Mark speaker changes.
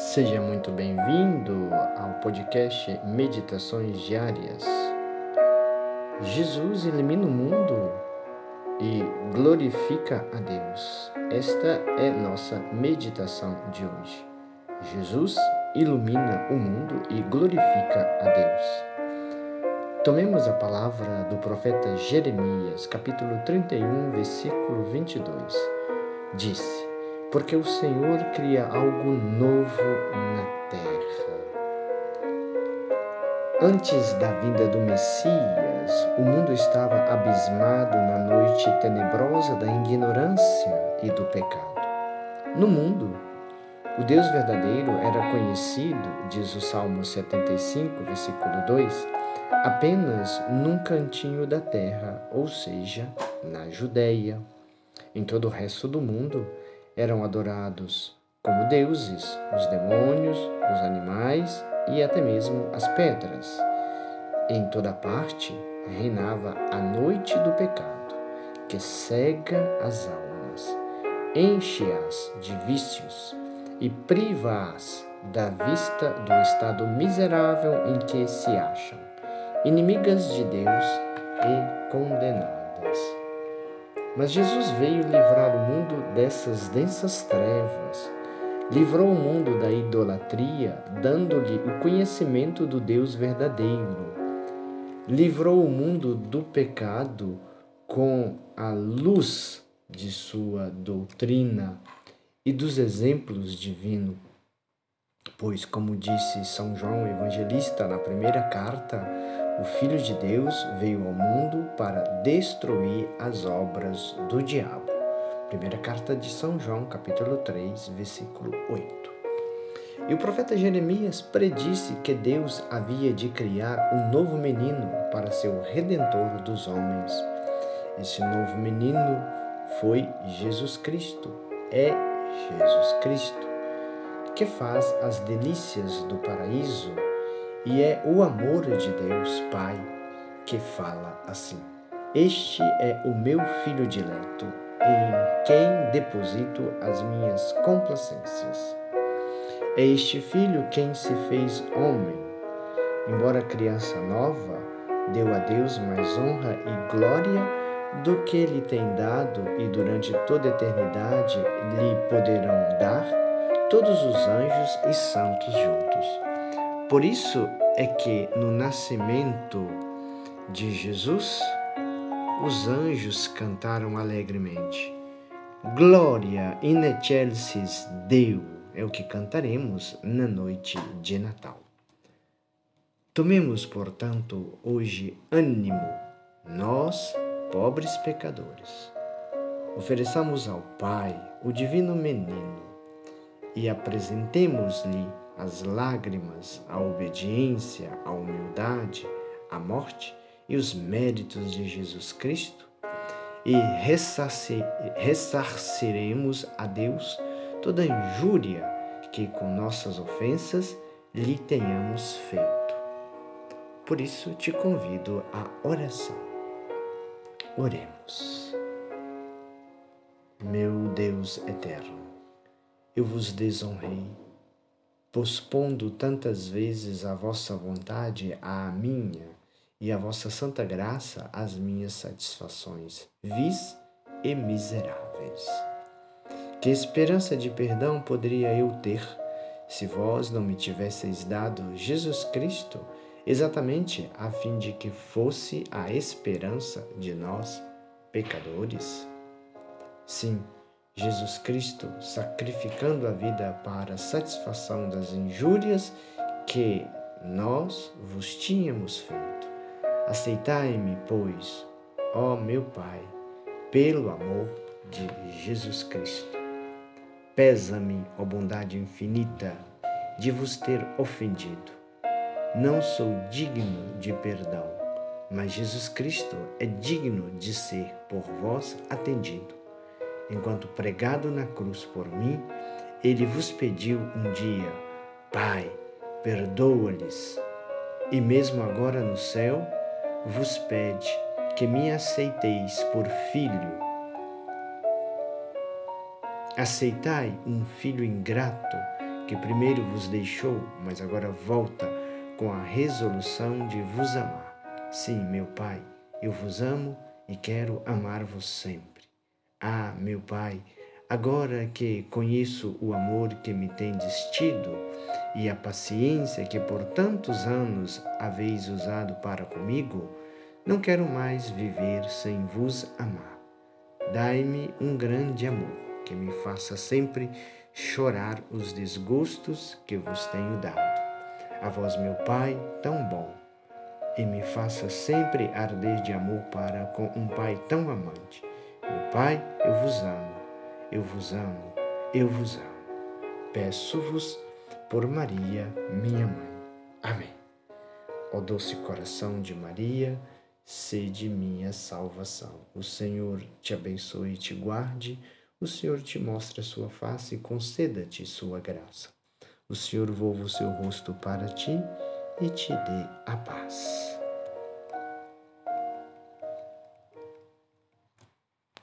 Speaker 1: Seja muito bem-vindo ao podcast Meditações Diárias. Jesus elimina o mundo e glorifica a Deus. Esta é nossa meditação de hoje. Jesus ilumina o mundo e glorifica a Deus. Tomemos a palavra do profeta Jeremias, capítulo 31, versículo 22. Disse: Porque o Senhor cria algo novo na terra. Antes da vinda do Messias, o mundo estava abismado na noite tenebrosa da ignorância e do pecado. No mundo, o Deus verdadeiro era conhecido, diz o Salmo 75, versículo 2, apenas num cantinho da terra, ou seja, na Judéia. Em todo o resto do mundo eram adorados como deuses os demônios, os animais e até mesmo as pedras. Em toda parte reinava a noite do pecado, que cega as almas, enche-as de vícios e priva-as da vista do estado miserável em que se acham, inimigas de Deus e condenadas. Mas Jesus veio livrar o mundo dessas densas trevas, livrou o mundo da idolatria, dando-lhe o conhecimento do Deus verdadeiro, livrou o mundo do pecado com a luz de sua doutrina e dos exemplos divinos. Pois, como disse São João Evangelista na primeira carta, o Filho de Deus veio ao mundo para destruir as obras do diabo. Primeira carta de São João, capítulo 3, versículo 8. E o profeta Jeremias predisse que Deus havia de criar um novo menino para ser o redentor dos homens. Esse novo menino foi Jesus Cristo, é Jesus Cristo, que faz as delícias do paraíso e é o amor de Deus Pai que fala assim: Este é o meu filho dileto, em quem deposito as minhas complacências. É este filho quem se fez homem. Embora criança nova, deu a Deus mais honra e glória do que lhe tem dado e durante toda a eternidade lhe poderão dar todos os anjos e santos juntos. Por isso é que no nascimento de Jesus, os anjos cantaram alegremente. Glória in excelsis Deo é o que cantaremos na noite de Natal. Tomemos, portanto, hoje ânimo, nós pobres pecadores. Ofereçamos ao Pai o divino menino e apresentemos-lhe as lágrimas, a obediência, a humildade, a morte e os méritos de Jesus Cristo e ressarciremos a Deus toda injúria que com nossas ofensas lhe tenhamos feito. Por isso te convido à oração. Oremos. Meu Deus eterno, eu vos desonrei, pospondo tantas vezes a vossa vontade à minha e a vossa santa graça às minhas satisfações vis e miseráveis. Que esperança de perdão poderia eu ter se vós não me tivesseis dado Jesus Cristo? exatamente a fim de que fosse a esperança de nós, pecadores? Sim, Jesus Cristo sacrificando a vida para a satisfação das injúrias que nós vos tínhamos feito. Aceitai-me, pois, ó meu Pai, pelo amor de Jesus Cristo. Pesa-me, ó bondade infinita, de vos ter ofendido não sou digno de perdão, mas Jesus Cristo é digno de ser por vós atendido. Enquanto pregado na cruz por mim, ele vos pediu um dia: Pai, perdoa-lhes. E mesmo agora no céu, vos pede que me aceiteis por filho. Aceitai um filho ingrato que primeiro vos deixou, mas agora volta com a resolução de vos amar. Sim, meu Pai, eu vos amo e quero amar-vos sempre. Ah, meu Pai, agora que conheço o amor que me tendes tido e a paciência que por tantos anos haveis usado para comigo, não quero mais viver sem vos amar. Dai-me um grande amor que me faça sempre chorar os desgostos que vos tenho dado. A vós, meu Pai, tão bom, e me faça sempre arder de amor para com um Pai tão amante. Meu Pai, eu vos amo, eu vos amo, eu vos amo. Peço-vos por Maria, minha mãe. Amém. Ó doce coração de Maria, sede minha salvação. O Senhor te abençoe e te guarde. O Senhor te mostre a sua face e conceda-te sua graça. O Senhor volva o seu rosto para ti e te dê a paz.